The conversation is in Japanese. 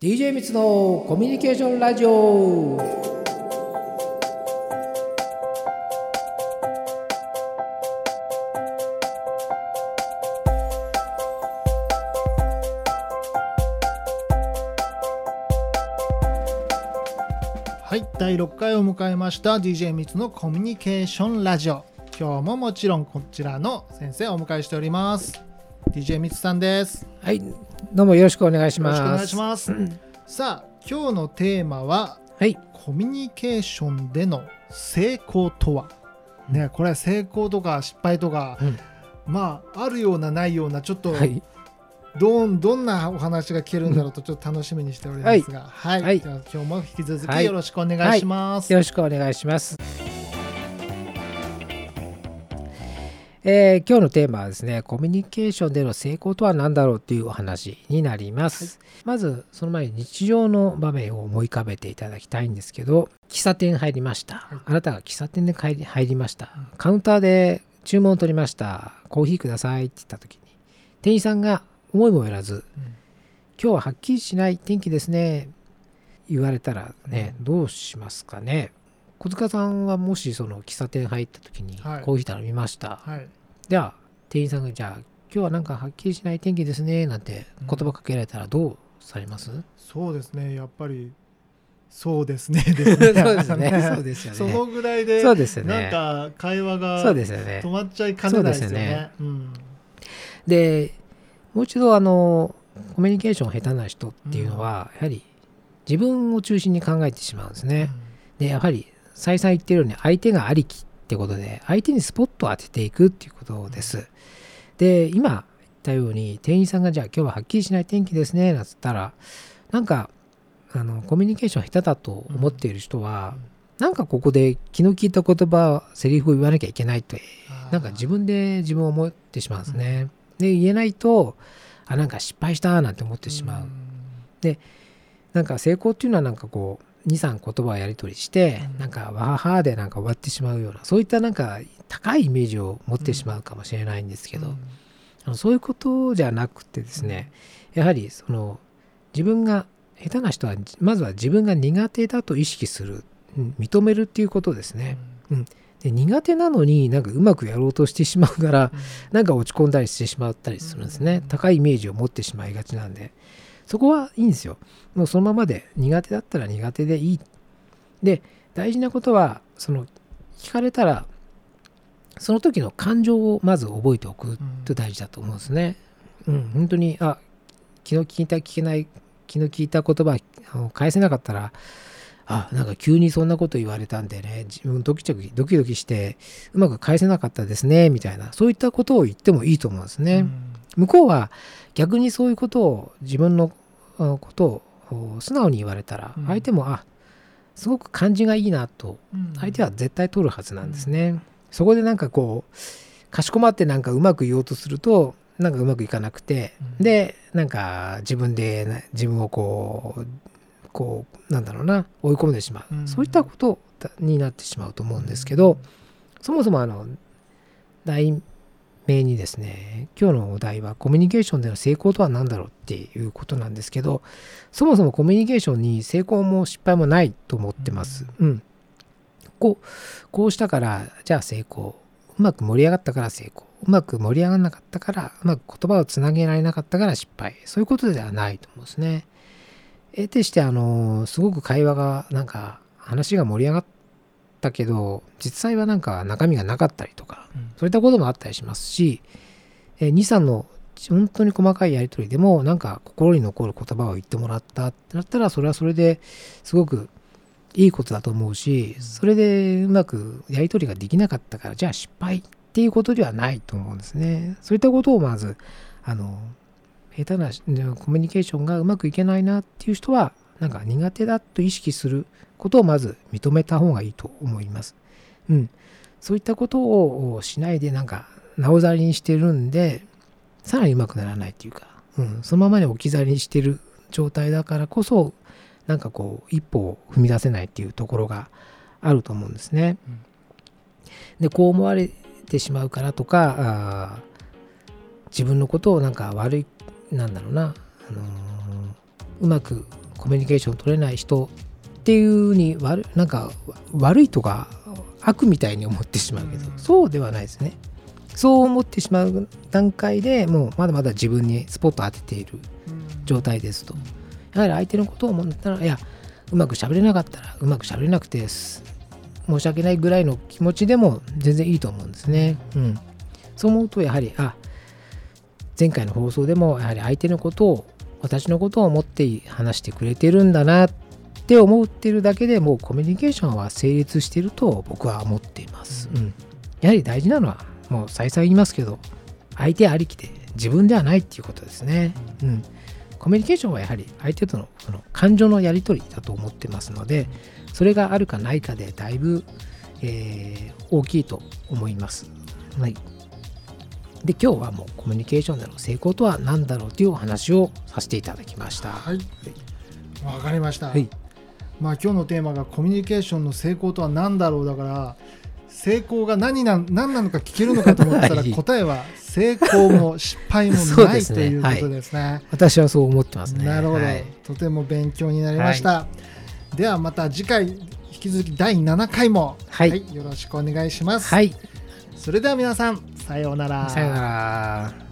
DJ みつのコミュニケーションラジオ。はい第6回を迎えました DJ みつのコミュニケーションラジオ。今日ももちろんこちらの先生をお迎えしております。DJ みつさんです。よはいどうもよろしくお願いします。ろしくお願いします。さあ今日のテーマははい。コミュニケーションでの成功とは。ねこれは成功とか失敗とか、うん。まああるようなないようなちょっとはい。どんどんなお話が聞けるんだろうとちょっと楽しみにしておりますが、はい、はい。じゃあ今日も引き続はいきよろしくお願いします。よろしくお願いします。えー今日のテーマはですね、コミュニケーションでの成功とは何だろうっていうお話になります。まず、その前に日常の場面を思い浮かべていただきたいんですけど、喫茶店入りました。あなたが喫茶店で入り入りました。カウンターで注文を取りました。コーヒーくださいって言った時に、店員さんが思いもよらず、今日ははっきりしない天気ですね。言われたらね、どうしますかね。小塚さんはもしその喫茶店入った時にはいコーヒー頼みました。はい、では、店員さんがじゃあ、今日はなんかはっきりしない天気ですね。なんて言葉かけられたらどうされます、そうですねやっぱりそうですね ですねそうですね。そうですよね。そのぐらいでそうですよなんね。か会話がそうですよね止。まっちゃいかねないですよね。そうですよねうんで、もう一度あの、コミュニケーション下手な人っていうのは、やはり自分を中心に考えてしまうんですね。でやはり再三言ってるように相手がありきってことで相手にスポットを当てていくっていうことです。で今言ったように店員さんがじゃあ今日ははっきりしない天気ですねなんつったらなんかあのコミュニケーション下手だと思っている人は、なんかここで気の利いた言葉セリフを言わなきゃいけないとなんか自分で自分を思ってしまうんですね。で言えないとあなんか失敗したなんて思ってしまう。なんか成功っていうのはなんかこう23言葉をやり取りして、うんなんかわははでなんか終わってしまうようなそういったなんか高いイメージを持ってしまうかもしれないんですけど、あのそういうことじゃなくてですね、やはりその自分が下手な人はまずは自分が苦手だと意識する、うん認めるっていうことですね。で苦手なのになんかうまくやろうとしてしまうからなんか落ち込んだりしてしまったりするんですね。うん高いイメージを持ってしまいがちなんで。そこはいいんですよ。もうそのままで苦手だったら苦手でいい。で、大事なことは、その聞かれたら、その時の感情をまず覚えておくって大事だと思うんですね。うん、本当に、あ、気の利いた聞けない、気の利いた言葉あの返せなかったら、あ、なんか急にそんなこと言われたんでね、自分ドキドキドキドキして、うまく返せなかったですね、みたいな、そういったことを言ってもいいと思うんですね。向こうは逆にそういうことを自分のあことをお素直に言われたらうん。相手も、あすごく感じがいいなと相手は絶対取るはずなんですね。そこでなんかこうかしこまってなんかうまく言おうとするとなんかうまくいかなくて、うん。でなんか自分でな自分をこうこうなんだろうな追い込んでしまう、うん。そういったことになってしまうと思うんですけど、そもそもあの題名にですね今日のお題はコミュニケーションでの成功とは何だろうっていうことなんですけどそもそもコミュニケーションに成功も失敗もないと思ってます。うん、こうこうしたからじゃあ成功。うまく盛り上がったから成功。うまく盛り上がらなかったからうまく言葉をつなげられなかったから失敗。そういうことではないと思うんですね。得てしてあのすごく会話がなんか話が盛り上がったけど実際はなんか中身がなかったりとかそういったこともあったりしますし、えー、23の本当に細かいやり取りでもなんか心に残る言葉を言ってもらったってなったらそれはそれですごくいいことだと思うしそれでうまくやり取りができなかったからじゃあ失敗っていうことではないと思うんですね。そういったことをまずあの下手なコミュニケーションがうまくいけないなっていう人はなんか苦手だと意識することをまず認めた方がいいと思います。うん、そういったことをしないでなんかなおざりにしてるんでさらにうまくならないっていうか、うん、そのままに置き去りにしてる状態だからこそなんかこう一歩を踏み出せないっていうところがあると思うんですね。うんでこう思われてしまうからとか自分のことをなんか悪いなんだろうな、あのーうまくコミュニケーション取れない人っていうに悪なんか悪いとか悪みたいに思ってしまうけど、うん。そうではないですね。そう思ってしまう段階でもうまだまだ自分にスポット当てている状態ですと。やはり相手のことを思ったらいやうまく喋れなかったらうまく喋れなくてす申し訳ないぐらいの気持ちでも全然いいと思うんですね。うん、そう思うとやはりあ前回の放送でもやはり相手のことを私のことを思って話してくれてるんだなって思ってるだけでもうコミュニケーションは成立していると僕は思っています。うん、やはり大事なのはもう再三言いますけど相手ありきで自分ではないっていうことですね。うんコミュニケーションはやはり相手とのその感情のやり取りだと思ってますのでそれがあるかないかでだいぶ、えー大きいと思います。はい、で今日はもうコミュニケーションでの成功とは何だろうというお話をさせていただきました。はい。わかりました、はい。まあ今日のテーマがコミュニケーションの成功とは何だろうだから成功が何な何なのか聞けるのかと思ったら はい。答えは成功も失敗もない、ね。ということですね。私はそう思ってますね。なるほど、はい。とても勉強になりました。ではまた次回引き続き第7回も、はい。よろしくお願いします。はい、それでは皆さんさようなら。さよなら。